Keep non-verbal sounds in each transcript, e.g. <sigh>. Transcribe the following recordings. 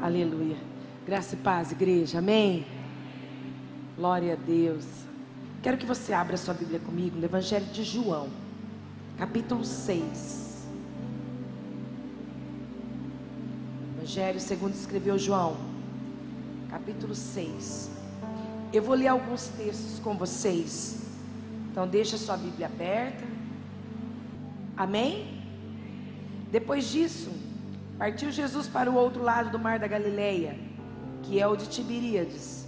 Aleluia. Graça e paz, igreja. Amém. Glória a Deus. Quero que você abra sua Bíblia comigo no Evangelho de João, capítulo 6. Evangelho segundo escreveu João, capítulo 6. Eu vou ler alguns textos com vocês. Então deixa sua Bíblia aberta. Amém? Depois disso, partiu Jesus para o outro lado do mar da Galileia, que é o de Tiberíades.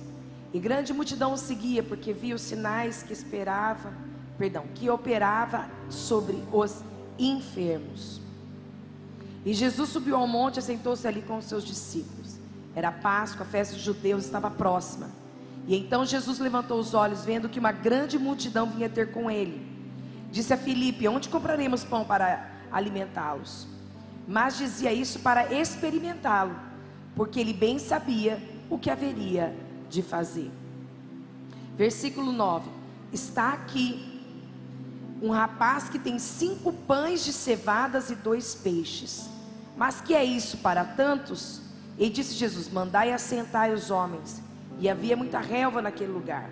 E grande multidão o seguia, porque via os sinais que esperava, perdão, que operava sobre os enfermos. E Jesus subiu ao monte e sentou-se ali com os seus discípulos. Era Páscoa, a festa dos judeus estava próxima. E então Jesus levantou os olhos, vendo que uma grande multidão vinha ter com ele. Disse a Filipe: Onde compraremos pão para alimentá-los? Mas dizia isso para experimentá-lo, porque ele bem sabia o que haveria de fazer. Versículo 9: Está aqui um rapaz que tem cinco pães de cevadas e dois peixes. Mas que é isso para tantos? E disse Jesus: Mandai assentai os homens. E havia muita relva naquele lugar.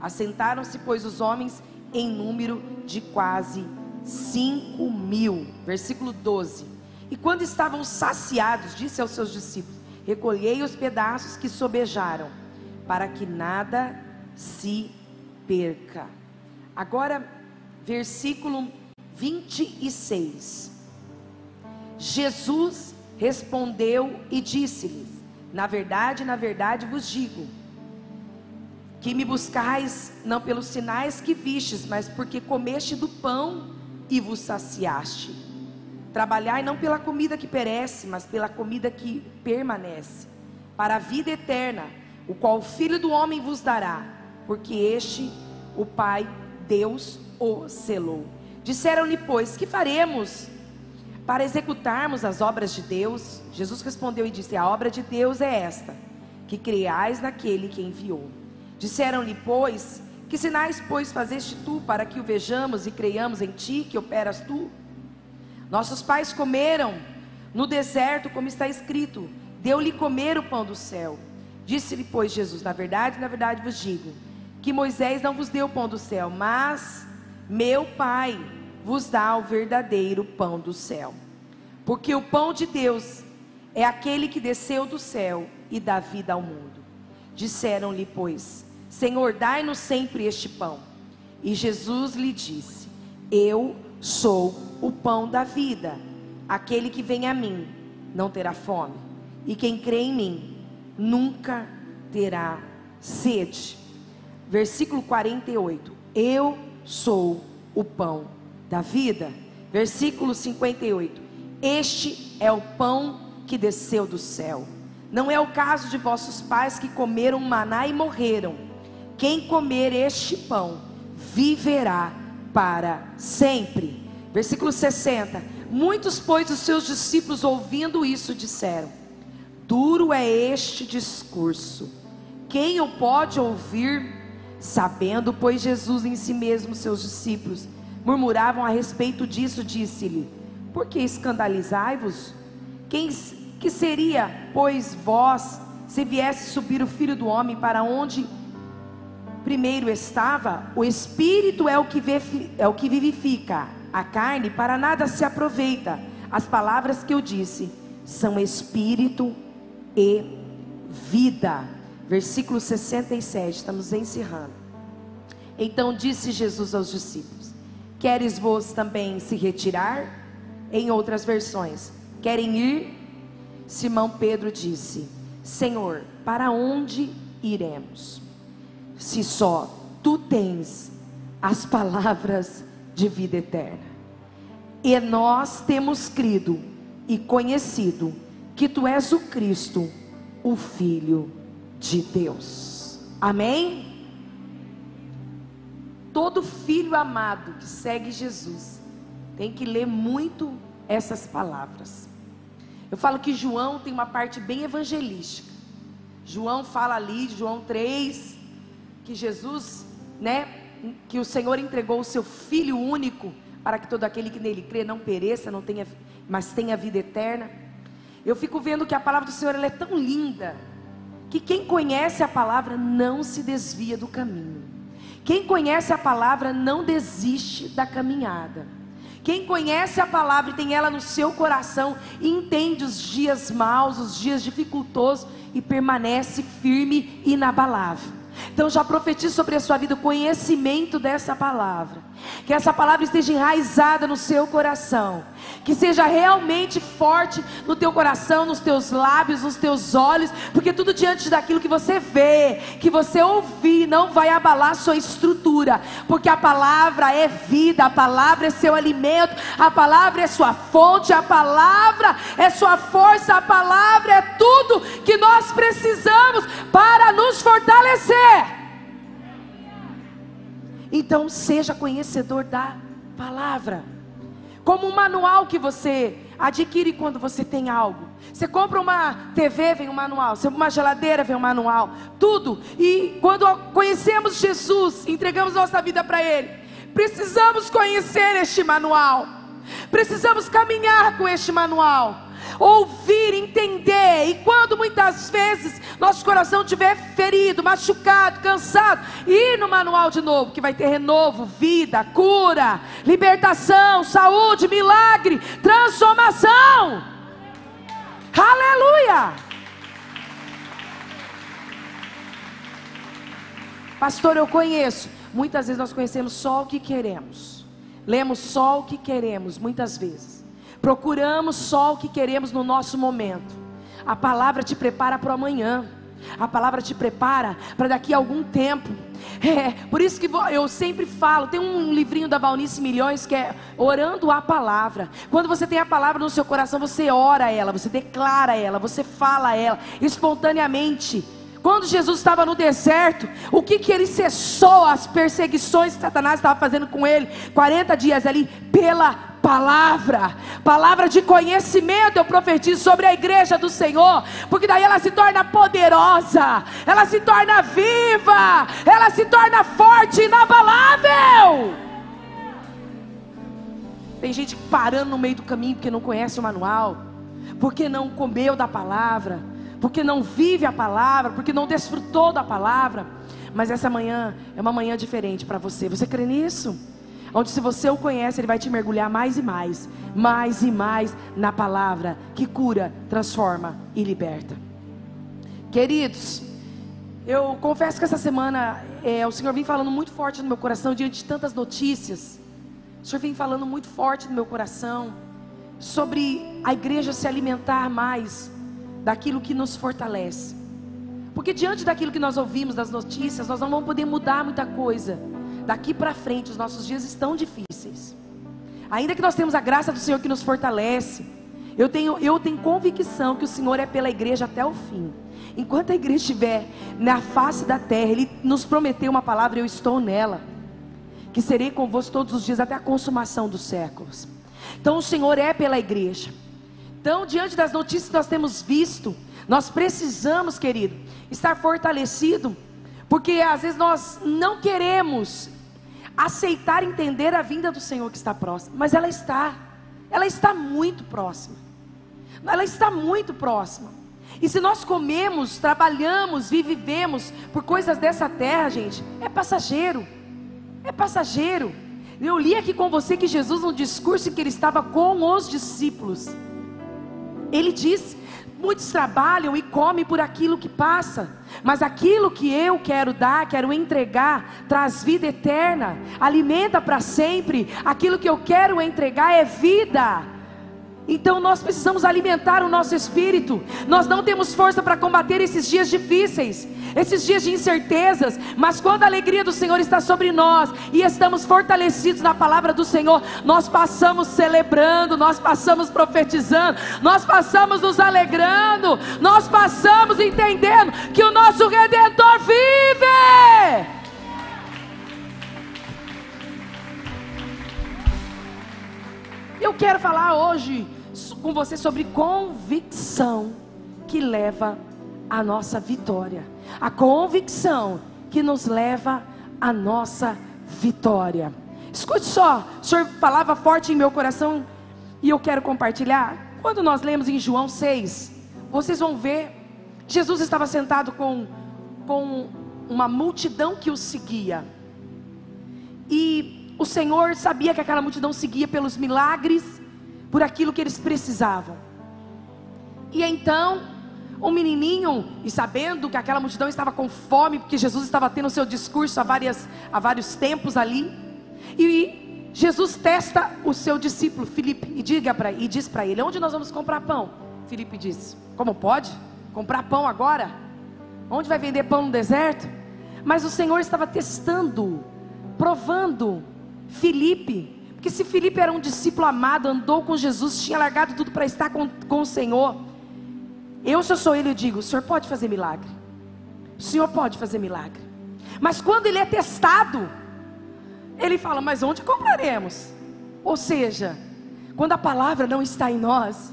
Assentaram-se, pois, os homens em número de quase cinco mil. Versículo 12. E quando estavam saciados, disse aos seus discípulos: Recolhei os pedaços que sobejaram para que nada se perca. Agora, versículo 26. Jesus respondeu e disse-lhes: Na verdade, na verdade vos digo, que me buscais não pelos sinais que vistes, mas porque comeste do pão e vos saciaste. Trabalhai não pela comida que perece, mas pela comida que permanece, para a vida eterna o qual o Filho do Homem vos dará, porque este, o Pai, Deus, o selou. Disseram-lhe, pois, que faremos para executarmos as obras de Deus? Jesus respondeu e disse: A obra de Deus é esta, que creais naquele que enviou. Disseram-lhe, pois, que sinais, pois, fazeste tu para que o vejamos e creiamos em ti, que operas tu? Nossos pais comeram no deserto, como está escrito: Deu-lhe comer o pão do céu. Disse-lhe, pois, Jesus: Na verdade, na verdade vos digo, que Moisés não vos deu o pão do céu, mas meu Pai vos dá o verdadeiro pão do céu. Porque o pão de Deus é aquele que desceu do céu e dá vida ao mundo. Disseram-lhe, pois, Senhor, dai-nos sempre este pão. E Jesus lhe disse: Eu sou o pão da vida. Aquele que vem a mim não terá fome, e quem crê em mim nunca terá sede. Versículo 48. Eu sou o pão da vida. Versículo 58. Este é o pão que desceu do céu. Não é o caso de vossos pais que comeram maná e morreram. Quem comer este pão viverá para sempre. Versículo 60. Muitos, pois, os seus discípulos, ouvindo isso, disseram: Duro é este discurso. Quem o pode ouvir? Sabendo, pois Jesus em si mesmo, seus discípulos, murmuravam a respeito disso, disse-lhe: Por que escandalizai-vos? Quem que seria, pois, vós, se viesse subir o filho do homem para onde primeiro estava? O espírito é o que, é o que vivifica, a carne para nada se aproveita. As palavras que eu disse são espírito e vida. Versículo 67, estamos encerrando. Então disse Jesus aos discípulos: Queres vos também se retirar? Em outras versões, querem ir? Simão Pedro disse: Senhor, para onde iremos? Se só tu tens as palavras de vida eterna. E nós temos crido e conhecido que tu és o Cristo, o Filho de Deus. Amém? Todo filho amado que segue Jesus tem que ler muito essas palavras. Eu falo que João tem uma parte bem evangelística. João fala ali, João 3, que Jesus, né, que o Senhor entregou o seu filho único para que todo aquele que nele crê não pereça, não tenha, mas tenha vida eterna. Eu fico vendo que a palavra do Senhor é tão linda que quem conhece a palavra não se desvia do caminho. Quem conhece a palavra não desiste da caminhada. Quem conhece a palavra e tem ela no seu coração, entende os dias maus, os dias dificultosos e permanece firme e inabalável. Então já profetizo sobre a sua vida o conhecimento dessa palavra. Que essa palavra esteja enraizada no seu coração. Que seja realmente forte no teu coração, nos teus lábios, nos teus olhos. Porque tudo diante daquilo que você vê, que você ouvir, não vai abalar sua estrutura. Porque a palavra é vida, a palavra é seu alimento, a palavra é sua fonte, a palavra é sua força, a palavra é tudo que nós precisamos para nos fortalecer. Então seja conhecedor da palavra. Como um manual que você adquire quando você tem algo. Você compra uma TV, vem um manual. Você compra uma geladeira, vem um manual. Tudo. E quando conhecemos Jesus, entregamos nossa vida para Ele, precisamos conhecer este manual. Precisamos caminhar com este manual ouvir, entender. E quando muitas vezes nosso coração estiver ferido, machucado, cansado, ir no manual de novo, que vai ter renovo, vida, cura, libertação, saúde, milagre, transformação. Aleluia! Pastor, eu conheço. Muitas vezes nós conhecemos só o que queremos. Lemos só o que queremos, muitas vezes. Procuramos só o que queremos no nosso momento. A palavra te prepara para o amanhã. A palavra te prepara para daqui a algum tempo. <laughs> É, por isso que eu sempre falo, tem um livrinho da Valnice Milhões que é Orando a Palavra. Quando você tem a palavra no seu coração, você ora ela, você declara ela, você fala ela espontaneamente. Quando Jesus estava no deserto, o que, que ele cessou as perseguições que Satanás estava fazendo com ele? 40 dias ali, pela palavra, palavra de conhecimento, eu profetizo sobre a igreja do Senhor, porque daí ela se torna poderosa, ela se torna viva, ela se torna forte, inabalável. Tem gente parando no meio do caminho porque não conhece o manual, porque não comeu da palavra, porque não vive a palavra, porque não desfrutou da palavra. Mas essa manhã é uma manhã diferente para você. Você crê nisso? Onde se você o conhece, ele vai te mergulhar mais e mais, mais e mais na palavra que cura, transforma e liberta. Queridos, eu confesso que essa semana é, o Senhor vem falando muito forte no meu coração diante de tantas notícias. O Senhor vem falando muito forte no meu coração sobre a igreja se alimentar mais daquilo que nos fortalece. Porque diante daquilo que nós ouvimos das notícias, nós não vamos poder mudar muita coisa daqui para frente os nossos dias estão difíceis. Ainda que nós temos a graça do Senhor que nos fortalece, eu tenho, eu tenho convicção que o Senhor é pela igreja até o fim. Enquanto a igreja estiver na face da terra, Ele nos prometeu uma palavra, eu estou nela, que serei convosco todos os dias até a consumação dos séculos. Então o Senhor é pela igreja. Então, diante das notícias que nós temos visto, nós precisamos, querido, estar fortalecido porque às vezes nós não queremos aceitar entender a vinda do Senhor que está próxima, mas ela está. Ela está muito próxima. Ela está muito próxima. E se nós comemos, trabalhamos, vivemos por coisas dessa terra, gente, é passageiro. É passageiro. Eu li aqui com você que Jesus, no discurso que ele estava com os discípulos, ele disse Muitos trabalham e comem por aquilo que passa, mas aquilo que eu quero dar, quero entregar, traz vida eterna, alimenta para sempre. Aquilo que eu quero entregar é vida. Então nós precisamos alimentar o nosso espírito. Nós não temos força para combater esses dias difíceis, esses dias de incertezas, mas quando a alegria do Senhor está sobre nós e estamos fortalecidos na palavra do Senhor, nós passamos celebrando, nós passamos profetizando, nós passamos nos alegrando, nós passamos entendendo que o nosso redentor vive. Eu quero falar hoje com você sobre convicção que leva à nossa vitória. A convicção que nos leva à nossa vitória. Escute só, o Senhor falava forte em meu coração e eu quero compartilhar quando nós lemos em João 6, vocês vão ver, Jesus estava sentado com, com uma multidão que o seguia. E o Senhor sabia que aquela multidão seguia pelos milagres, por aquilo que eles precisavam. E então, o menininho, e sabendo que aquela multidão estava com fome, porque Jesus estava tendo o seu discurso há, várias, há vários tempos ali, e Jesus testa o seu discípulo Filipe e, diga e diz para ele: Onde nós vamos comprar pão? Filipe disse: Como pode? Comprar pão agora? Onde vai vender pão no deserto? Mas o Senhor estava testando, provando Filipe, porque se Filipe era um discípulo amado, andou com Jesus, tinha largado tudo para estar com, com o Senhor. Eu, se eu sou ele, eu digo: o Senhor pode fazer milagre. O Senhor pode fazer milagre. Mas quando ele é testado, ele fala: Mas onde compraremos? Ou seja, quando a palavra não está em nós,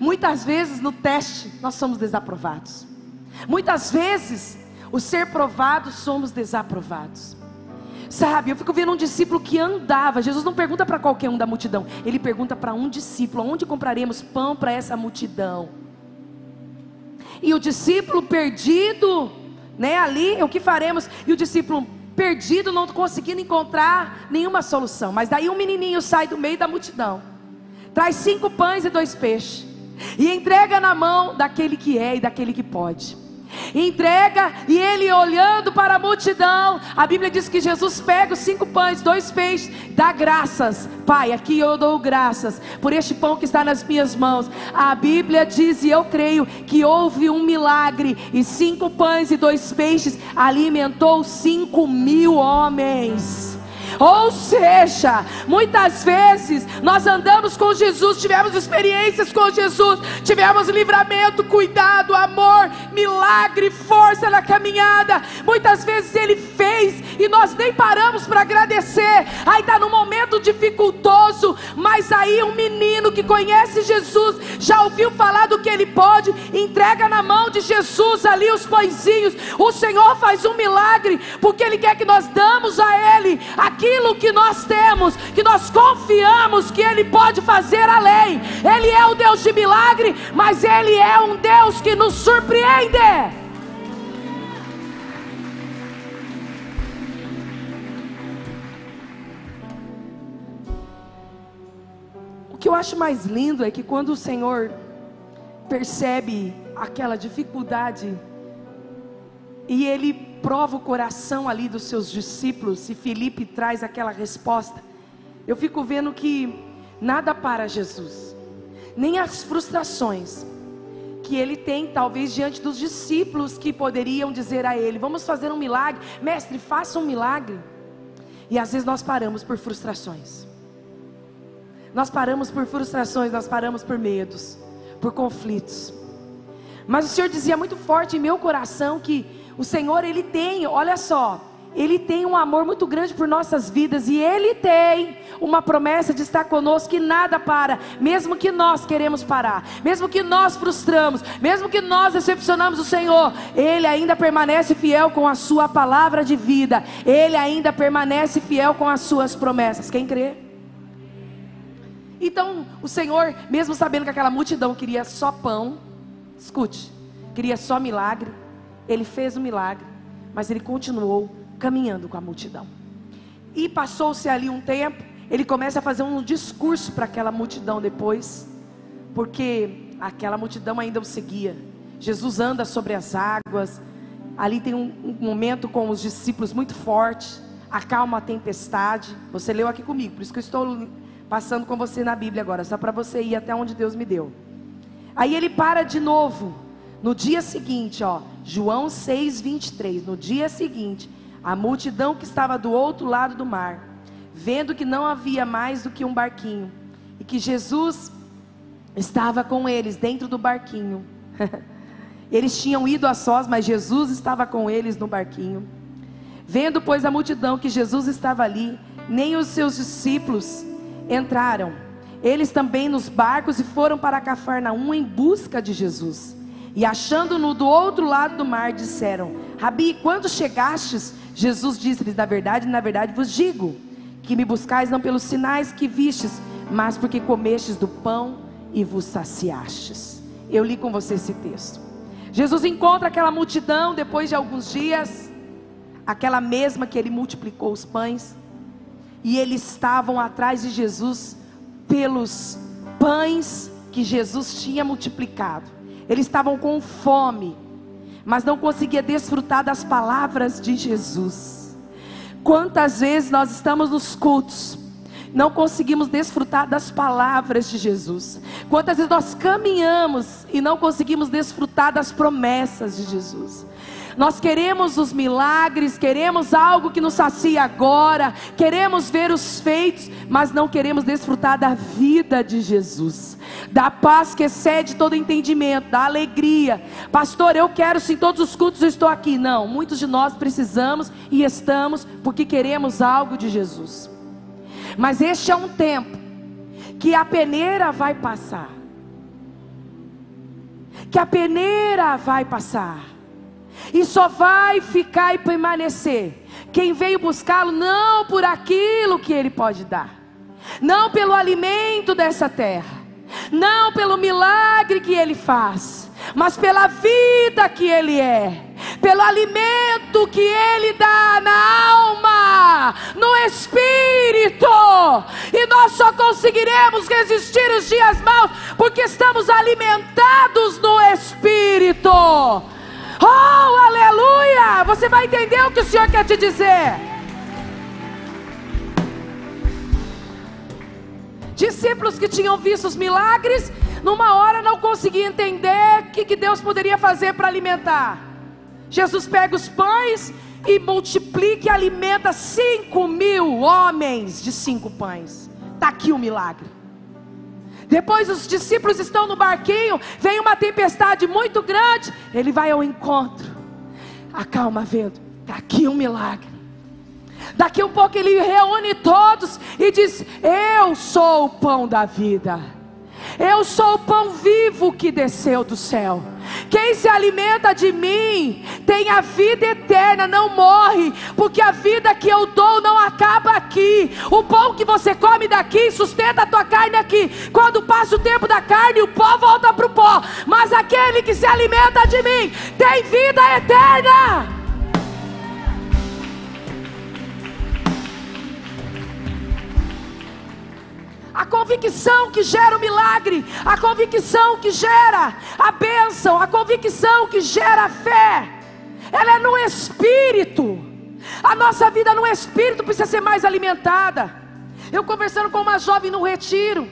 muitas vezes no teste nós somos desaprovados. Muitas vezes, o ser provado somos desaprovados. Sabe, eu fico vendo um discípulo que andava. Jesus não pergunta para qualquer um da multidão, ele pergunta para um discípulo: onde compraremos pão para essa multidão? E o discípulo perdido, né, ali, o que faremos? E o discípulo perdido, não conseguindo encontrar nenhuma solução. Mas daí um menininho sai do meio da multidão, traz cinco pães e dois peixes, e entrega na mão daquele que é e daquele que pode entrega e ele olhando para a multidão, a Bíblia diz que Jesus pega os cinco pães, dois peixes, dá graças, Pai, aqui eu dou graças por este pão que está nas minhas mãos. A Bíblia diz e eu creio que houve um milagre e cinco pães e dois peixes alimentou cinco mil homens. Ou seja, muitas vezes nós andamos com Jesus, tivemos experiências com Jesus, tivemos livramento, cuidado, amor, milagre, força na caminhada. Muitas vezes Ele fez e nós nem paramos para agradecer. Aí está no momento dificultoso, mas aí um menino que conhece Jesus, já ouviu falar do que Ele pode, entrega na mão de Jesus ali os pãezinhos. O Senhor faz um milagre, porque Ele quer que nós damos a Ele aqui aquilo que nós temos, que nós confiamos que Ele pode fazer além. Ele é o Deus de milagre, mas Ele é um Deus que nos surpreende. O que eu acho mais lindo é que quando o Senhor percebe aquela dificuldade e Ele prova o coração ali dos seus discípulos, e Felipe traz aquela resposta, eu fico vendo que nada para Jesus, nem as frustrações que ele tem, talvez diante dos discípulos que poderiam dizer a ele: Vamos fazer um milagre, mestre, faça um milagre. E às vezes nós paramos por frustrações, nós paramos por frustrações, nós paramos por medos, por conflitos. Mas o Senhor dizia muito forte em meu coração que o Senhor, Ele tem, olha só, Ele tem um amor muito grande por nossas vidas e Ele tem uma promessa de estar conosco que nada para, mesmo que nós queremos parar, mesmo que nós frustramos, mesmo que nós decepcionamos o Senhor, Ele ainda permanece fiel com a Sua palavra de vida, Ele ainda permanece fiel com as Suas promessas. Quem crê? Então, o Senhor, mesmo sabendo que aquela multidão queria só pão, escute, queria só milagre ele fez o milagre, mas ele continuou caminhando com a multidão. E passou-se ali um tempo, ele começa a fazer um discurso para aquela multidão depois, porque aquela multidão ainda o seguia. Jesus anda sobre as águas, ali tem um, um momento com os discípulos muito forte, acalma a tempestade. Você leu aqui comigo, por isso que eu estou passando com você na Bíblia agora, só para você ir até onde Deus me deu. Aí ele para de novo no dia seguinte, ó, João 6, 23. No dia seguinte, a multidão que estava do outro lado do mar, vendo que não havia mais do que um barquinho, e que Jesus estava com eles dentro do barquinho. <laughs> eles tinham ido a sós, mas Jesus estava com eles no barquinho. Vendo, pois, a multidão que Jesus estava ali, nem os seus discípulos entraram. Eles também nos barcos e foram para Cafarnaum em busca de Jesus. E achando-no do outro lado do mar, disseram: Rabi, quando chegastes? Jesus disse-lhes: Na verdade, na verdade vos digo, que me buscais não pelos sinais que vistes, mas porque comestes do pão e vos saciastes. Eu li com você esse texto. Jesus encontra aquela multidão depois de alguns dias, aquela mesma que ele multiplicou os pães, e eles estavam atrás de Jesus pelos pães que Jesus tinha multiplicado. Eles estavam com fome, mas não conseguia desfrutar das palavras de Jesus. Quantas vezes nós estamos nos cultos, não conseguimos desfrutar das palavras de Jesus. Quantas vezes nós caminhamos e não conseguimos desfrutar das promessas de Jesus. Nós queremos os milagres, queremos algo que nos sacia agora, queremos ver os feitos, mas não queremos desfrutar da vida de Jesus, da paz que excede todo entendimento, da alegria. Pastor, eu quero se em todos os cultos eu estou aqui. Não, muitos de nós precisamos e estamos porque queremos algo de Jesus. Mas este é um tempo que a peneira vai passar. Que a peneira vai passar. E só vai ficar e permanecer quem veio buscá-lo não por aquilo que ele pode dar, não pelo alimento dessa terra, não pelo milagre que ele faz, mas pela vida que ele é pelo alimento que Ele dá na alma, no espírito. E nós só conseguiremos resistir os dias maus porque estamos alimentados no espírito. Oh, aleluia! Você vai entender o que o Senhor quer te dizer. Discípulos que tinham visto os milagres, numa hora não conseguiam entender o que, que Deus poderia fazer para alimentar. Jesus pega os pães e multiplica e alimenta cinco mil homens de cinco pães. Está aqui o milagre. Depois os discípulos estão no barquinho, vem uma tempestade muito grande, ele vai ao encontro. Acalma vento, está aqui um milagre. Daqui um pouco ele reúne todos e diz: Eu sou o pão da vida. Eu sou o pão vivo que desceu do céu. Quem se alimenta de mim tem a vida eterna, não morre, porque a vida que eu dou não acaba aqui. O pão que você come daqui sustenta a tua carne aqui. Quando passa o tempo da carne, o pó volta para o pó. Mas aquele que se alimenta de mim tem vida eterna. A convicção que gera o milagre, a convicção que gera a bênção, a convicção que gera a fé, ela é no espírito. A nossa vida no espírito precisa ser mais alimentada. Eu conversando com uma jovem no retiro,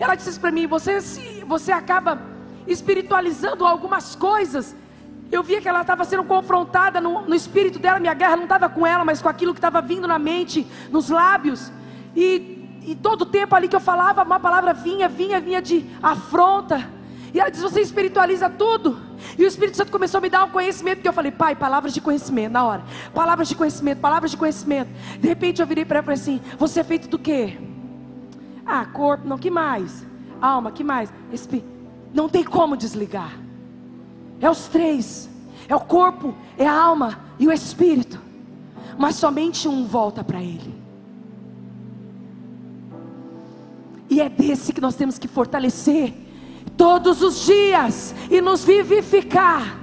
ela disse para mim: você, você acaba espiritualizando algumas coisas. Eu via que ela estava sendo confrontada no, no espírito dela, minha guerra não estava com ela, mas com aquilo que estava vindo na mente, nos lábios. E e todo tempo ali que eu falava, uma palavra vinha, vinha, vinha de afronta. E ela diz: Você espiritualiza tudo. E o Espírito Santo começou a me dar um conhecimento. Que eu falei: Pai, palavras de conhecimento, na hora. Palavras de conhecimento, palavras de conhecimento. De repente eu virei para ela e falei assim: Você é feito do quê? Ah, corpo, não, que mais? Alma, que mais? Espírito. Não tem como desligar. É os três: é o corpo, é a alma e o espírito. Mas somente um volta para Ele. E é desse que nós temos que fortalecer todos os dias e nos vivificar.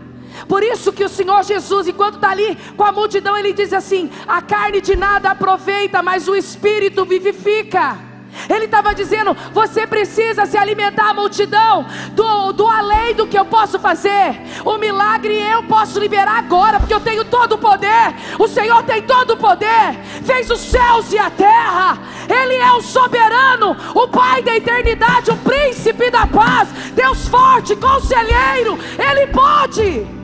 Por isso que o Senhor Jesus, enquanto está ali com a multidão, ele diz assim: a carne de nada aproveita, mas o espírito vivifica. Ele estava dizendo: você precisa se alimentar a multidão do, do além do que eu posso fazer. O milagre eu posso liberar agora, porque eu tenho todo o poder. O Senhor tem todo o poder, fez os céus e a terra. Ele é o soberano, o Pai da eternidade, o príncipe da paz, Deus forte, conselheiro. Ele pode.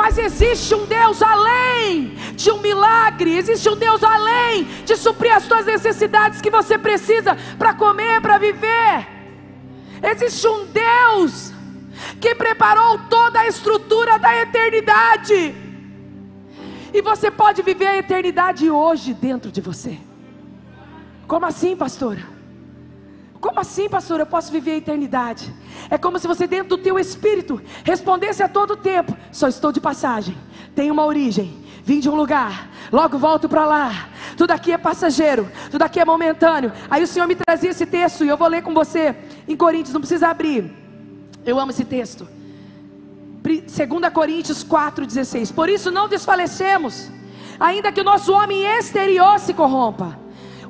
Mas existe um Deus além de um milagre, existe um Deus além de suprir as suas necessidades que você precisa para comer, para viver. Existe um Deus que preparou toda a estrutura da eternidade. E você pode viver a eternidade hoje dentro de você. Como assim, pastora? Como assim, pastor? Eu posso viver a eternidade? É como se você, dentro do teu espírito, respondesse a todo tempo: só estou de passagem, tenho uma origem, vim de um lugar, logo volto para lá. Tudo aqui é passageiro, tudo aqui é momentâneo. Aí o Senhor me trazia esse texto e eu vou ler com você em Coríntios, não precisa abrir. Eu amo esse texto. 2 Coríntios 4,16. Por isso não desfalecemos, ainda que o nosso homem exterior se corrompa.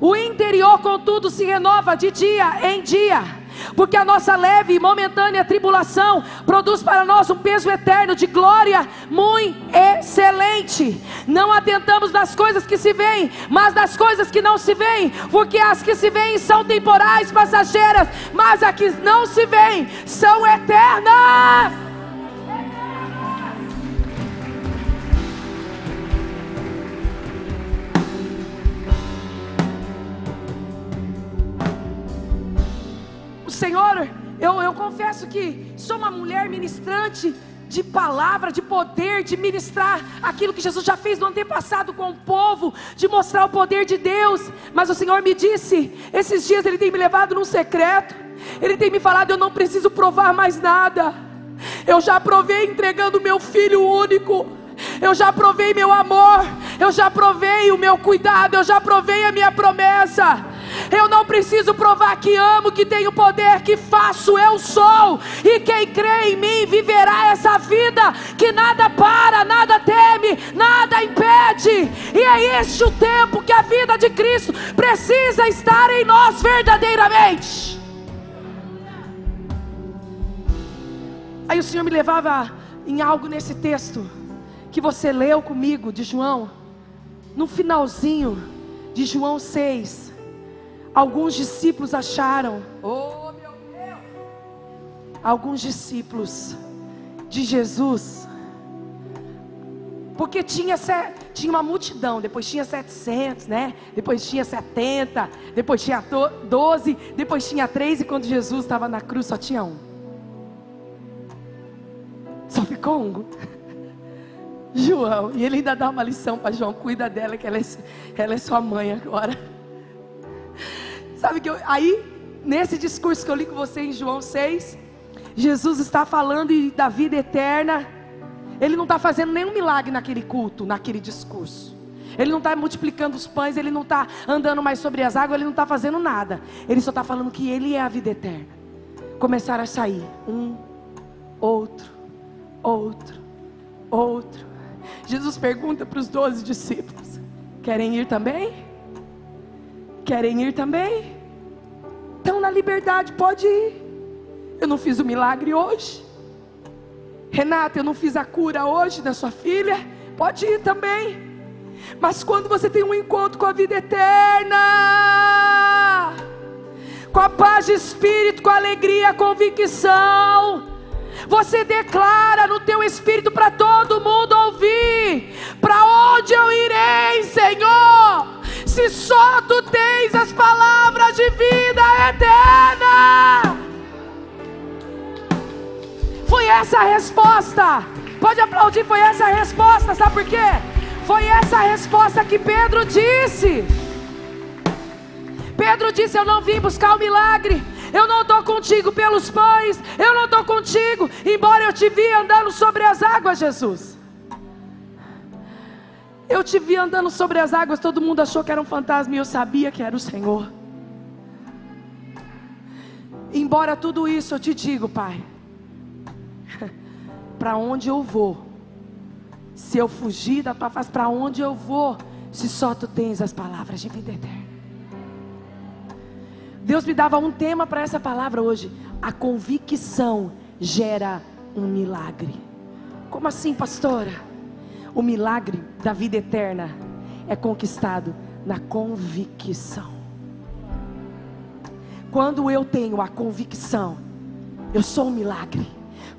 O interior, contudo, se renova de dia em dia porque a nossa leve e momentânea tribulação produz para nós um peso eterno de glória muito excelente. Não atentamos nas coisas que se veem, mas nas coisas que não se veem, porque as que se veem são temporais, passageiras, mas as que não se veem são eternas. Senhor, eu, eu confesso que sou uma mulher ministrante de palavra, de poder, de ministrar aquilo que Jesus já fez no antepassado com o povo, de mostrar o poder de Deus. Mas o Senhor me disse, esses dias Ele tem me levado num secreto, Ele tem me falado: eu não preciso provar mais nada. Eu já provei entregando meu filho único. Eu já provei meu amor, eu já provei o meu cuidado, eu já provei a minha promessa. Eu não preciso provar que amo, que tenho poder, que faço, eu sou. E quem crê em mim viverá essa vida que nada para, nada teme, nada impede. E é este o tempo que a vida de Cristo precisa estar em nós verdadeiramente. Aí o Senhor me levava em algo nesse texto que você leu comigo de João, no finalzinho de João 6 Alguns discípulos acharam, oh meu Deus, alguns discípulos de Jesus, porque tinha, tinha uma multidão, depois tinha 700, né? Depois tinha 70, depois tinha 12, depois tinha 3 e quando Jesus estava na cruz só tinha um. Só ficou um. <laughs> João, e ele ainda dá uma lição para João, cuida dela que ela é, ela é sua mãe agora. Sabe que eu, aí, nesse discurso que eu li com você em João 6, Jesus está falando da vida eterna. Ele não está fazendo nenhum milagre naquele culto, naquele discurso. Ele não está multiplicando os pães, ele não está andando mais sobre as águas, ele não está fazendo nada. Ele só está falando que ele é a vida eterna. Começaram a sair um, outro, outro, outro. Jesus pergunta para os doze discípulos: Querem ir também? Querem ir também? Estão na liberdade, pode ir. Eu não fiz o milagre hoje. Renata, eu não fiz a cura hoje da sua filha. Pode ir também. Mas quando você tem um encontro com a vida eterna, com a paz de espírito, com a alegria, a convicção, você declara no teu espírito para todo mundo ouvir: para onde eu irei, Senhor? Se só tu tens as palavras de vida eterna. Foi essa a resposta. Pode aplaudir, foi essa a resposta. Sabe por quê? Foi essa a resposta que Pedro disse. Pedro disse: Eu não vim buscar o milagre. Eu não estou contigo pelos pães. Eu não estou contigo, embora eu te vi andando sobre as águas, Jesus. Eu te vi andando sobre as águas, todo mundo achou que era um fantasma e eu sabia que era o Senhor. Embora tudo isso, eu te digo, Pai, <laughs> para onde eu vou? Se eu fugir da tua face, para onde eu vou? Se só tu tens as palavras de vida eterna. Deus me dava um tema para essa palavra hoje. A convicção gera um milagre. Como assim, pastora? O milagre da vida eterna é conquistado na convicção. Quando eu tenho a convicção, eu sou um milagre.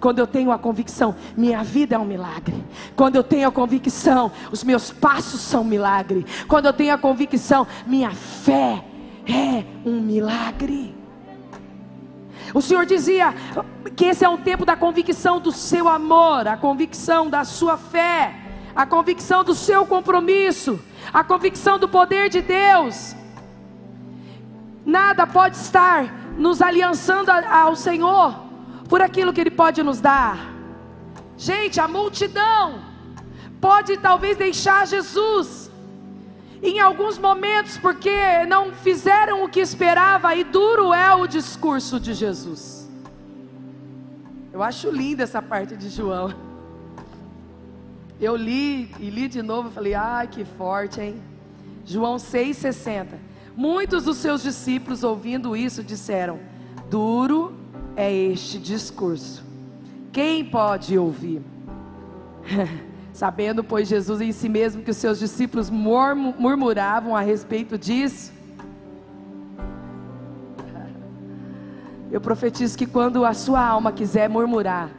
Quando eu tenho a convicção, minha vida é um milagre. Quando eu tenho a convicção, os meus passos são um milagre. Quando eu tenho a convicção, minha fé é um milagre. O Senhor dizia que esse é o tempo da convicção do seu amor, a convicção da sua fé a convicção do seu compromisso, a convicção do poder de Deus. Nada pode estar nos aliançando ao Senhor por aquilo que Ele pode nos dar. Gente, a multidão pode talvez deixar Jesus em alguns momentos, porque não fizeram o que esperava, e duro é o discurso de Jesus. Eu acho linda essa parte de João. Eu li e li de novo e falei, ai que forte, hein? João 6,60. Muitos dos seus discípulos, ouvindo isso, disseram: Duro é este discurso. Quem pode ouvir? <laughs> Sabendo, pois, Jesus em si mesmo que os seus discípulos murmuravam a respeito disso, eu profetizo que quando a sua alma quiser murmurar,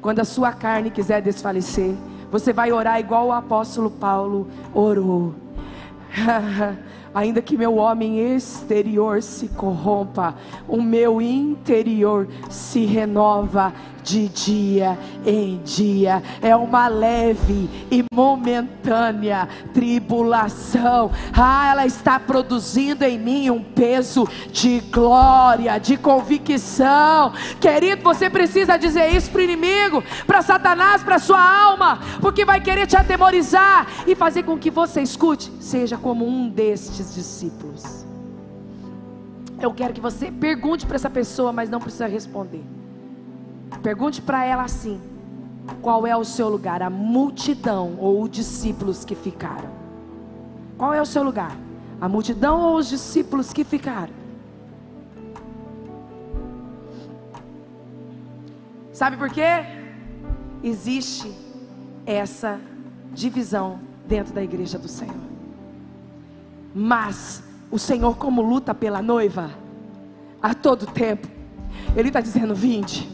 quando a sua carne quiser desfalecer, você vai orar igual o apóstolo Paulo orou. <laughs> Ainda que meu homem exterior se corrompa, o meu interior se renova de dia em dia. É uma leve e momentânea tribulação. Ah, ela está produzindo em mim um peso de glória, de convicção. Querido, você precisa dizer isso para o inimigo, para Satanás, para sua alma, porque vai querer te atemorizar e fazer com que você escute, seja como um destes discípulos. Eu quero que você pergunte para essa pessoa, mas não precisa responder. Pergunte para ela assim: qual é o seu lugar? A multidão ou os discípulos que ficaram? Qual é o seu lugar? A multidão ou os discípulos que ficaram? Sabe por quê? Existe essa divisão dentro da igreja do Senhor. Mas o Senhor, como luta pela noiva, a todo tempo, Ele está dizendo: vinde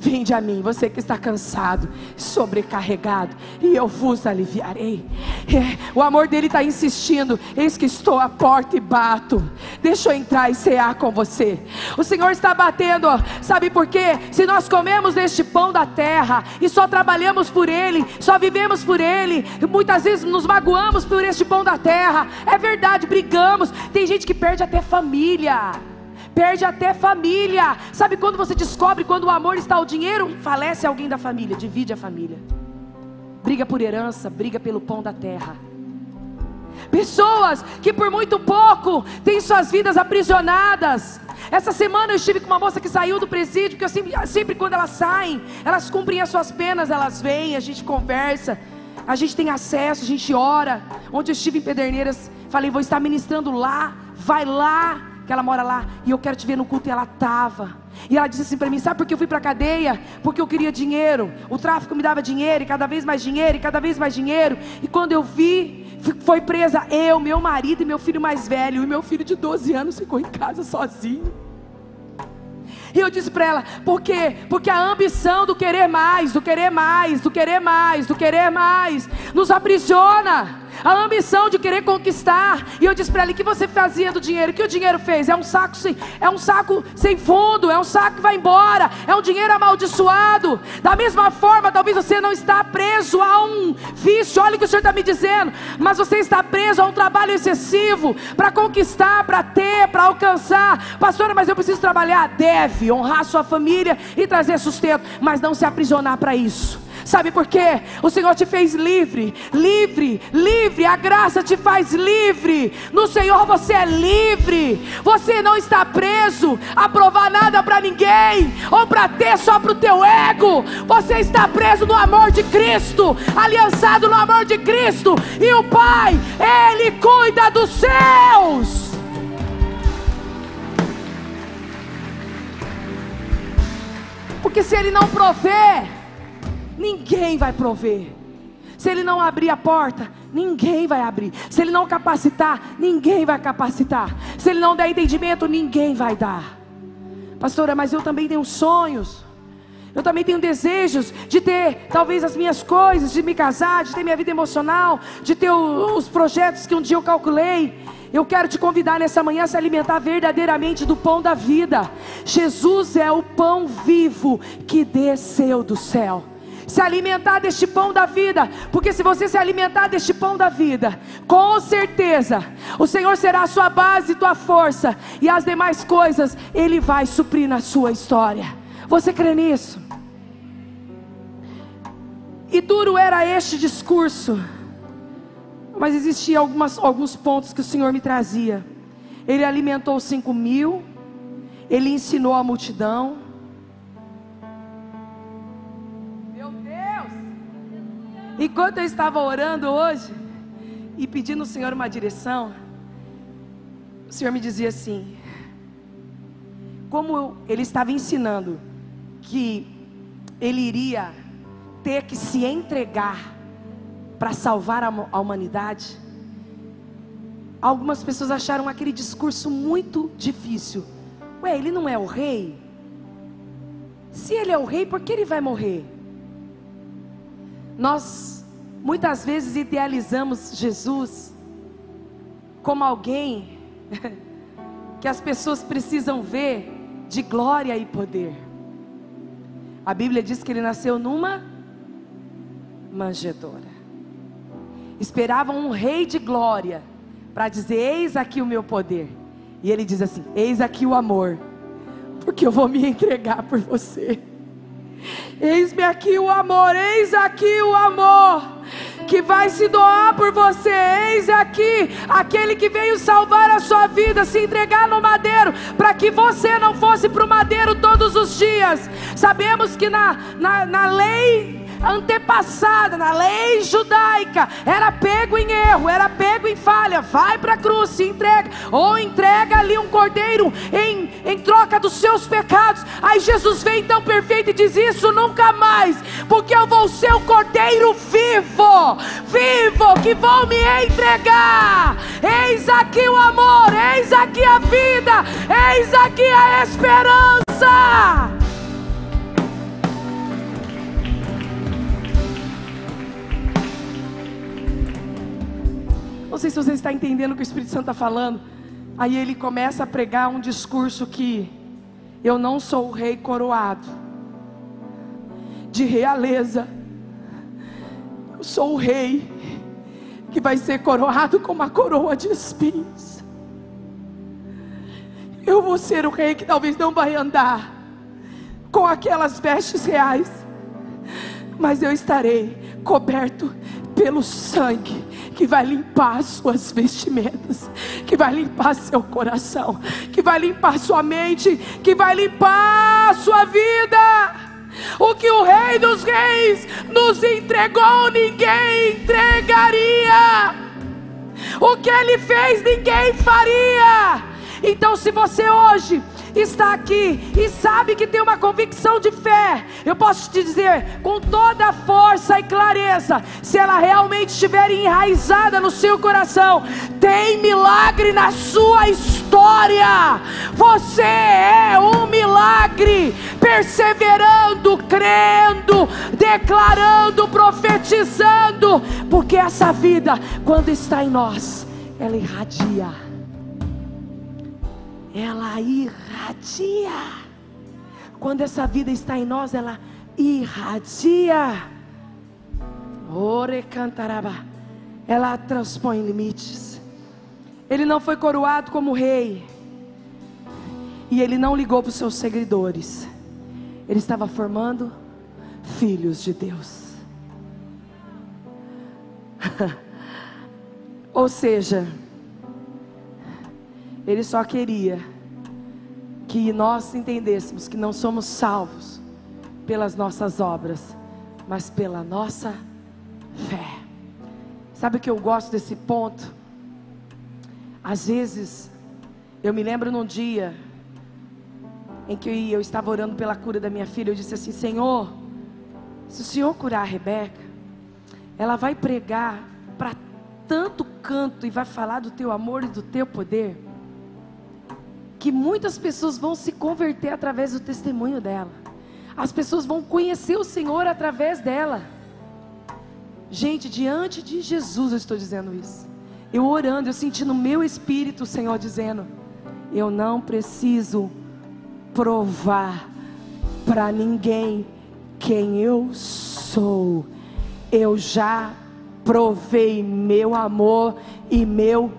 Vinde a mim, você que está cansado, sobrecarregado, e eu vos aliviarei. É, o amor dele está insistindo: eis que estou à porta e bato. Deixa eu entrar e cear com você. O Senhor está batendo, sabe por quê? Se nós comemos deste pão da terra e só trabalhamos por ele, só vivemos por ele, muitas vezes nos magoamos por este pão da terra. É verdade, brigamos. Tem gente que perde até família perde até família. Sabe quando você descobre quando o amor está ao dinheiro? Falece alguém da família, divide a família. Briga por herança, briga pelo pão da terra. Pessoas que por muito pouco têm suas vidas aprisionadas. Essa semana eu estive com uma moça que saiu do presídio, porque sempre, sempre quando elas saem, elas cumprem as suas penas, elas vêm, a gente conversa, a gente tem acesso, a gente ora. Ontem eu estive em Pederneiras, falei, vou estar ministrando lá, vai lá, que ela mora lá, e eu quero te ver no culto, e ela estava. E ela disse assim para mim: Sabe por que eu fui para a cadeia? Porque eu queria dinheiro. O tráfico me dava dinheiro, e cada vez mais dinheiro, e cada vez mais dinheiro. E quando eu vi, foi presa eu, meu marido e meu filho mais velho. E meu filho de 12 anos ficou em casa sozinho. E eu disse para ela: por quê? Porque a ambição do querer mais, do querer mais, do querer mais, do querer mais, nos aprisiona a ambição de querer conquistar. E eu disse para ele: que você fazia do dinheiro? O que o dinheiro fez? É um saco sem, é um saco sem fundo, é um saco que vai embora, é um dinheiro amaldiçoado. Da mesma forma, talvez você não está preso a um vício, olha o que o Senhor está me dizendo, mas você está preso a um trabalho excessivo para conquistar, para ter, para alcançar. Pastora, mas eu preciso trabalhar. Deve honrar sua família e trazer sustento, mas não se aprisionar para isso. Sabe por quê? O Senhor te fez livre, livre, livre. A graça te faz livre. No Senhor você é livre. Você não está preso a provar nada para ninguém ou para ter só para o teu ego. Você está preso no amor de Cristo, aliançado no amor de Cristo. E o Pai, Ele cuida dos seus. Porque se Ele não prover, ninguém vai prover. Se ele não abrir a porta, ninguém vai abrir. Se ele não capacitar, ninguém vai capacitar. Se ele não der entendimento, ninguém vai dar. Pastora, mas eu também tenho sonhos. Eu também tenho desejos de ter talvez as minhas coisas, de me casar, de ter minha vida emocional, de ter os projetos que um dia eu calculei. Eu quero te convidar nessa manhã a se alimentar verdadeiramente do pão da vida. Jesus é o pão vivo que desceu do céu se alimentar deste pão da vida, porque se você se alimentar deste pão da vida, com certeza o Senhor será a sua base tua força, e as demais coisas Ele vai suprir na sua história. Você crê nisso? E duro era este discurso. Mas existiam alguns pontos que o Senhor me trazia. Ele alimentou cinco mil, ele ensinou a multidão. Enquanto eu estava orando hoje e pedindo ao Senhor uma direção, o Senhor me dizia assim: como ele estava ensinando que ele iria ter que se entregar para salvar a humanidade, algumas pessoas acharam aquele discurso muito difícil. Ué, ele não é o rei? Se ele é o rei, por que ele vai morrer? Nós muitas vezes idealizamos Jesus como alguém <laughs> que as pessoas precisam ver de glória e poder. A Bíblia diz que ele nasceu numa manjedoura. Esperavam um rei de glória para dizer: Eis aqui o meu poder. E ele diz assim: Eis aqui o amor, porque eu vou me entregar por você. <laughs> Eis-me aqui o amor, eis aqui o amor que vai se doar por você. Eis aqui aquele que veio salvar a sua vida, se entregar no madeiro, para que você não fosse para o madeiro todos os dias. Sabemos que na, na, na lei antepassada, na lei judaica, era pego em erro, era pego em falha, vai para a cruz, se entrega, ou entrega ali um cordeiro em, em troca dos seus pecados. Aí Jesus vem tão perfeito e diz: Isso nunca mais, porque eu vou ser o cordeiro vivo, vivo, que vou me entregar. Eis aqui o amor, eis aqui a vida, eis aqui a esperança. Não sei se você está entendendo o que o Espírito Santo está falando. Aí ele começa a pregar um discurso que eu não sou o rei coroado, de realeza. Eu sou o rei que vai ser coroado com uma coroa de espinhos. Eu vou ser o rei que talvez não vai andar com aquelas vestes reais, mas eu estarei coberto pelo sangue que vai limpar suas vestimentas, que vai limpar seu coração, que vai limpar sua mente, que vai limpar sua vida. O que o Rei dos Reis nos entregou, ninguém entregaria. O que ele fez, ninguém faria. Então, se você hoje está aqui e sabe que tem uma convicção de fé, eu posso te dizer com toda força e clareza: se ela realmente estiver enraizada no seu coração, tem milagre na sua história. Você é um milagre, perseverando, crendo, declarando, profetizando, porque essa vida, quando está em nós, ela irradia ela irradia. Quando essa vida está em nós, ela irradia. Ore cantaraba. Ela transpõe limites. Ele não foi coroado como rei. E ele não ligou para os seus seguidores. Ele estava formando filhos de Deus. <laughs> Ou seja, ele só queria que nós entendêssemos que não somos salvos pelas nossas obras, mas pela nossa fé. Sabe o que eu gosto desse ponto? Às vezes, eu me lembro num dia em que eu estava orando pela cura da minha filha, eu disse assim: Senhor, se o Senhor curar a Rebeca, ela vai pregar para tanto canto e vai falar do teu amor e do teu poder que muitas pessoas vão se converter através do testemunho dela. As pessoas vão conhecer o Senhor através dela. Gente, diante de Jesus eu estou dizendo isso. Eu orando, eu senti no meu espírito o Senhor dizendo: Eu não preciso provar para ninguém quem eu sou. Eu já provei meu amor e meu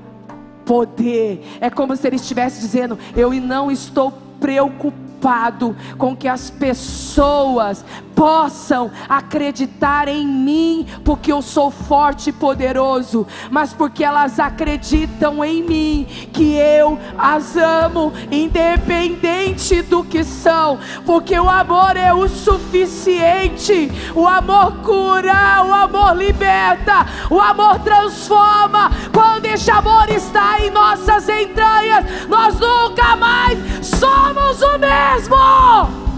poder. É como se ele estivesse dizendo: Eu não estou preocupado com que as pessoas possam acreditar em mim, porque eu sou forte e poderoso, mas porque elas acreditam em mim, que eu as amo, independente do que são, porque o amor é o suficiente, o amor cura, o amor liberta, o amor transforma. Quando esse amor está em nossas entranhas, nós nunca mais somos o mesmo.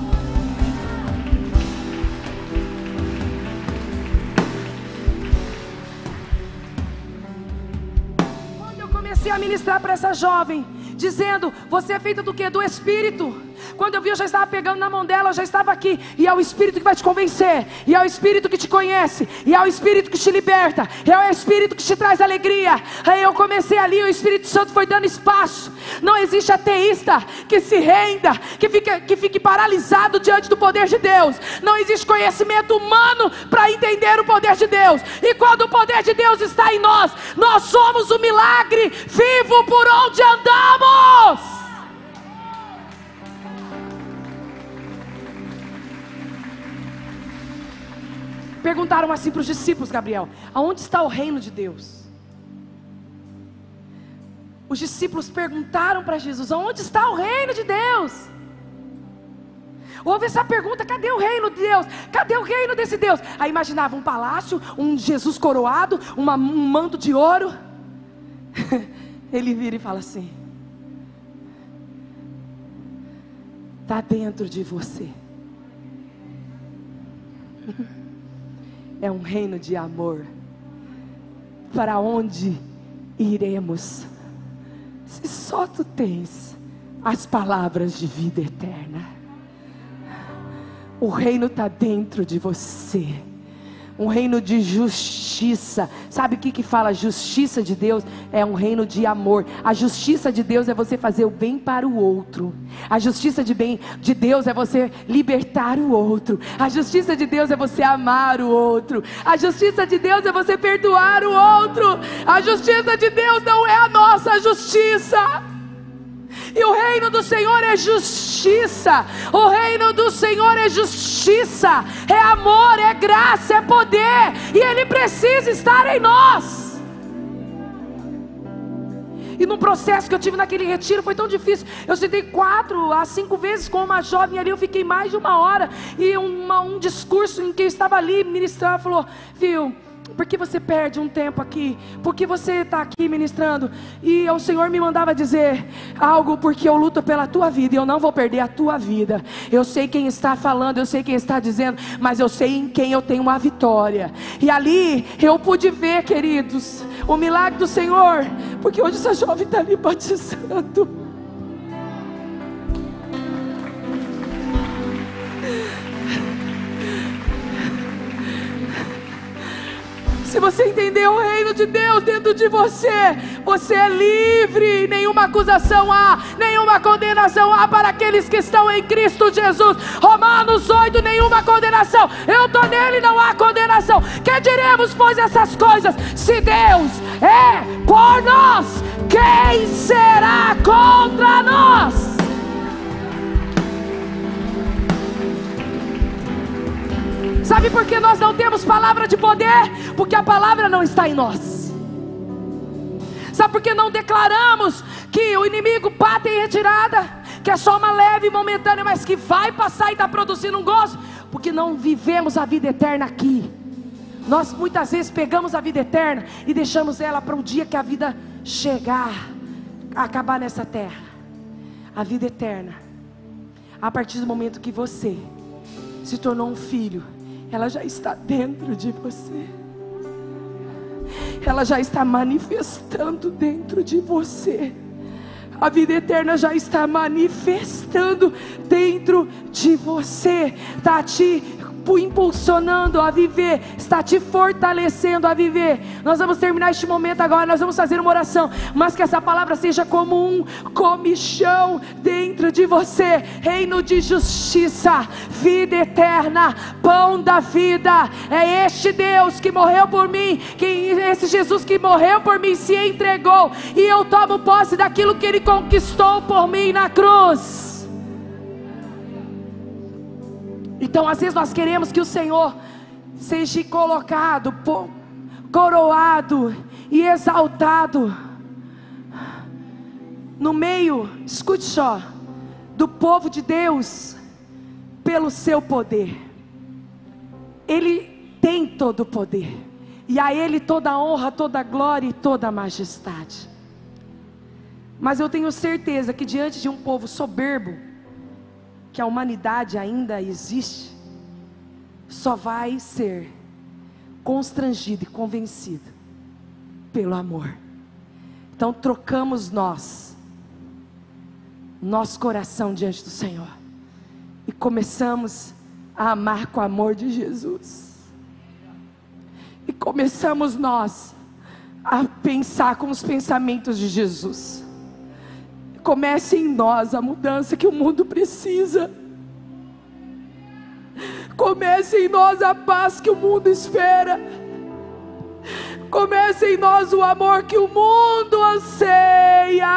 A ministrar para essa jovem, dizendo: Você é feita do que? Do Espírito. Quando eu vi, eu já estava pegando na mão dela, eu já estava aqui. E é o Espírito que vai te convencer. E é o Espírito que te conhece. E é o Espírito que te liberta. E é o Espírito que te traz alegria. Aí eu comecei ali, o Espírito Santo foi dando espaço. Não existe ateísta que se renda, que fique, que fique paralisado diante do poder de Deus. Não existe conhecimento humano para entender o poder de Deus. E quando o poder de Deus está em nós, nós somos o milagre vivo por onde andamos. Perguntaram assim para os discípulos, Gabriel: aonde está o reino de Deus? Os discípulos perguntaram para Jesus: aonde está o reino de Deus? Houve essa pergunta: cadê o reino de Deus? Cadê o reino desse Deus? Aí imaginava um palácio, um Jesus coroado, uma, um manto de ouro. <laughs> Ele vira e fala assim: está dentro de você. <laughs> é um reino de amor. Para onde iremos? Se só tu tens as palavras de vida eterna, o reino está dentro de você um reino de justiça. Sabe o que, que fala justiça de Deus? É um reino de amor. A justiça de Deus é você fazer o bem para o outro. A justiça de, bem, de Deus é você libertar o outro. A justiça de Deus é você amar o outro. A justiça de Deus é você perdoar o outro. A justiça de Deus não é a nossa justiça. E o reino do Senhor é justiça. O reino do Senhor é justiça, é amor, é graça, é poder. E Ele precisa estar em nós. E no processo que eu tive naquele retiro foi tão difícil. Eu sentei quatro a cinco vezes com uma jovem ali. Eu fiquei mais de uma hora. E uma, um discurso em que eu estava ali ministrando falou: Viu? Por que você perde um tempo aqui? Por que você está aqui ministrando? E o Senhor me mandava dizer algo, porque eu luto pela tua vida e eu não vou perder a tua vida. Eu sei quem está falando, eu sei quem está dizendo, mas eu sei em quem eu tenho uma vitória. E ali eu pude ver, queridos, o milagre do Senhor, porque hoje essa jovem está ali batizando. Se você entender o reino de Deus dentro de você, você é livre. Nenhuma acusação há, nenhuma condenação há para aqueles que estão em Cristo Jesus. Romanos 8, nenhuma condenação. Eu estou nele, não há condenação. Que diremos, pois, essas coisas? Se Deus é por nós, quem será contra nós? Sabe por que nós não temos palavra de poder? Porque a palavra não está em nós. Sabe por que não declaramos que o inimigo bate em retirada? Que é só uma leve momentânea, mas que vai passar e está produzindo um gozo? Porque não vivemos a vida eterna aqui. Nós muitas vezes pegamos a vida eterna e deixamos ela para o dia que a vida chegar, acabar nessa terra. A vida eterna, a partir do momento que você se tornou um filho ela já está dentro de você. Ela já está manifestando dentro de você. A vida eterna já está manifestando dentro de você. Está te impulsionando a viver, está te fortalecendo a viver. Nós vamos terminar este momento agora, nós vamos fazer uma oração, mas que essa palavra seja como um comichão dentro de você, reino de justiça, vida eterna, pão da vida. É este Deus que morreu por mim, que esse Jesus que morreu por mim se entregou e eu tomo posse daquilo que ele conquistou por mim na cruz. Então, às vezes, nós queremos que o Senhor seja colocado, coroado e exaltado no meio, escute só, do povo de Deus, pelo seu poder. Ele tem todo o poder, e a Ele toda a honra, toda a glória e toda a majestade. Mas eu tenho certeza que diante de um povo soberbo, que a humanidade ainda existe, só vai ser constrangido e convencido pelo amor. Então trocamos nós, nosso coração diante do Senhor, e começamos a amar com o amor de Jesus. E começamos nós a pensar com os pensamentos de Jesus. Comece em nós a mudança que o mundo precisa. Comece em nós a paz que o mundo espera. Comece em nós o amor que o mundo anseia.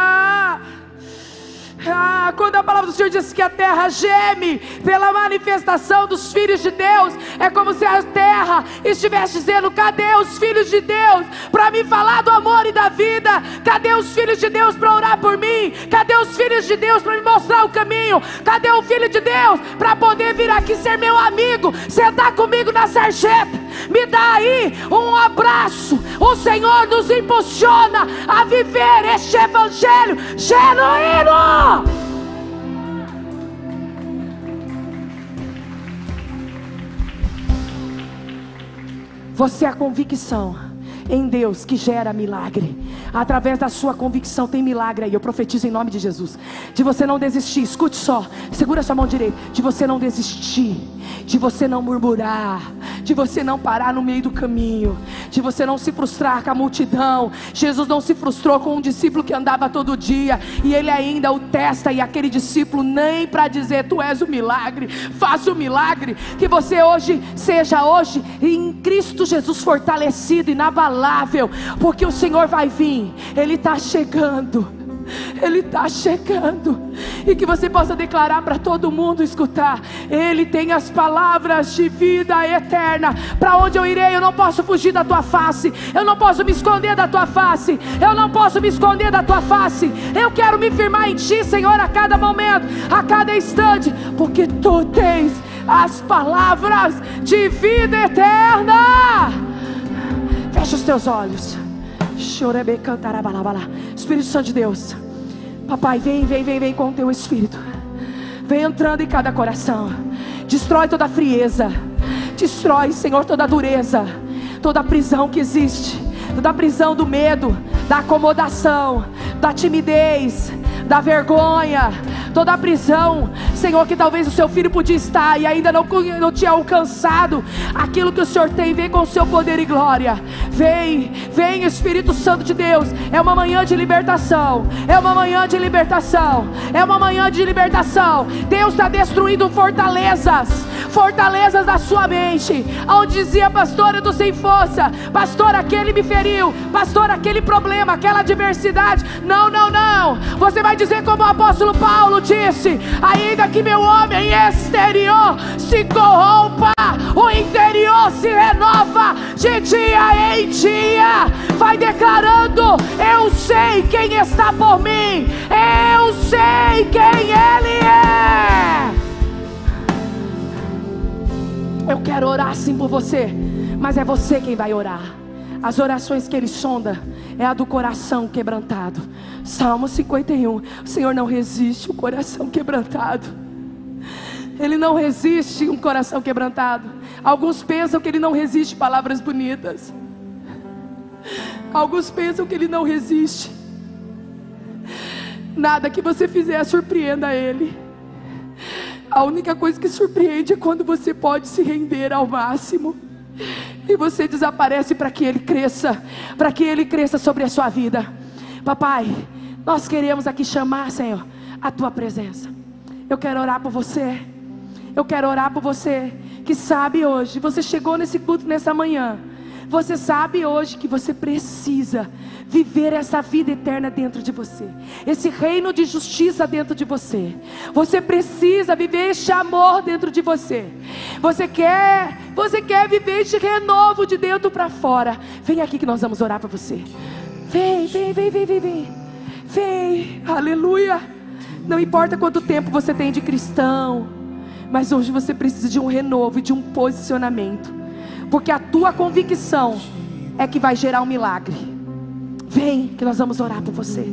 Ah, quando a palavra do Senhor diz que a terra geme pela manifestação dos filhos de Deus, é como se a terra estivesse dizendo: cadê os filhos de Deus para me falar do amor e da vida? Cadê os filhos de Deus para orar por mim? Cadê os filhos de Deus para me mostrar o caminho? Cadê o filho de Deus para poder vir aqui ser meu amigo, sentar comigo na sarjeta? Me dá aí um abraço. O Senhor nos impulsiona a viver este evangelho genuíno. Você é a convicção em Deus que gera milagre. Através da sua convicção tem milagre aí. Eu profetizo em nome de Jesus. De você não desistir. Escute só. Segura sua mão direita. De você não desistir. De você não murmurar. De você não parar no meio do caminho. De você não se frustrar com a multidão. Jesus não se frustrou com um discípulo que andava todo dia. E ele ainda o testa. E aquele discípulo nem para dizer: Tu és o milagre. Faça o milagre. Que você hoje seja hoje em Cristo Jesus fortalecido, inabalável porque o Senhor vai vir, Ele está chegando. Ele está chegando, e que você possa declarar para todo mundo escutar: Ele tem as palavras de vida eterna. Para onde eu irei, eu não posso fugir da tua face, eu não posso me esconder da tua face, eu não posso me esconder da tua face. Eu quero me firmar em Ti, Senhor, a cada momento, a cada instante, porque Tu tens as palavras de vida eterna. Feche os teus olhos. Espírito Santo de Deus. Papai, vem, vem, vem, vem com o teu Espírito. Vem entrando em cada coração. Destrói toda a frieza. Destrói, Senhor, toda a dureza. Toda a prisão que existe. Toda a prisão do medo, da acomodação, da timidez, da vergonha, toda a prisão, Senhor, que talvez o seu filho podia estar e ainda não, não tinha alcançado aquilo que o Senhor tem, vem com o seu poder e glória. Vem, vem Espírito Santo de Deus. É uma manhã de libertação, é uma manhã de libertação, é uma manhã de libertação. Deus está destruindo fortalezas, fortalezas da sua mente, onde dizia, pastor, eu estou sem força, pastor, aquele me feriu, pastor, aquele problema, aquela adversidade. Não, não, não. Você vai dizer como o apóstolo Paulo disse: ainda que meu homem exterior se corrompa, o interior se renova de dia em dia. Vai declarando: Eu sei quem está por mim, eu sei quem Ele é. Eu quero orar assim por você, mas é você quem vai orar. As orações que Ele sonda é a do coração quebrantado. Salmo 51. O Senhor não resiste o coração quebrantado. Ele não resiste um coração quebrantado. Alguns pensam que ele não resiste palavras bonitas. Alguns pensam que ele não resiste. Nada que você fizer surpreenda ele. A única coisa que surpreende é quando você pode se render ao máximo. E você desaparece para que Ele cresça, para que Ele cresça sobre a sua vida. Papai, nós queremos aqui chamar, Senhor, a Tua presença. Eu quero orar por você. Eu quero orar por você que sabe hoje, você chegou nesse culto nessa manhã. Você sabe hoje que você precisa viver essa vida eterna dentro de você, esse reino de justiça dentro de você. Você precisa viver este amor dentro de você. Você quer, você quer viver este renovo de dentro para fora. Vem aqui que nós vamos orar para você. Vem, vem, vem, vem, vem, vem. Vem. Aleluia. Não importa quanto tempo você tem de cristão, mas hoje você precisa de um renovo e de um posicionamento. Porque a tua convicção é que vai gerar um milagre. Vem, que nós vamos orar por você.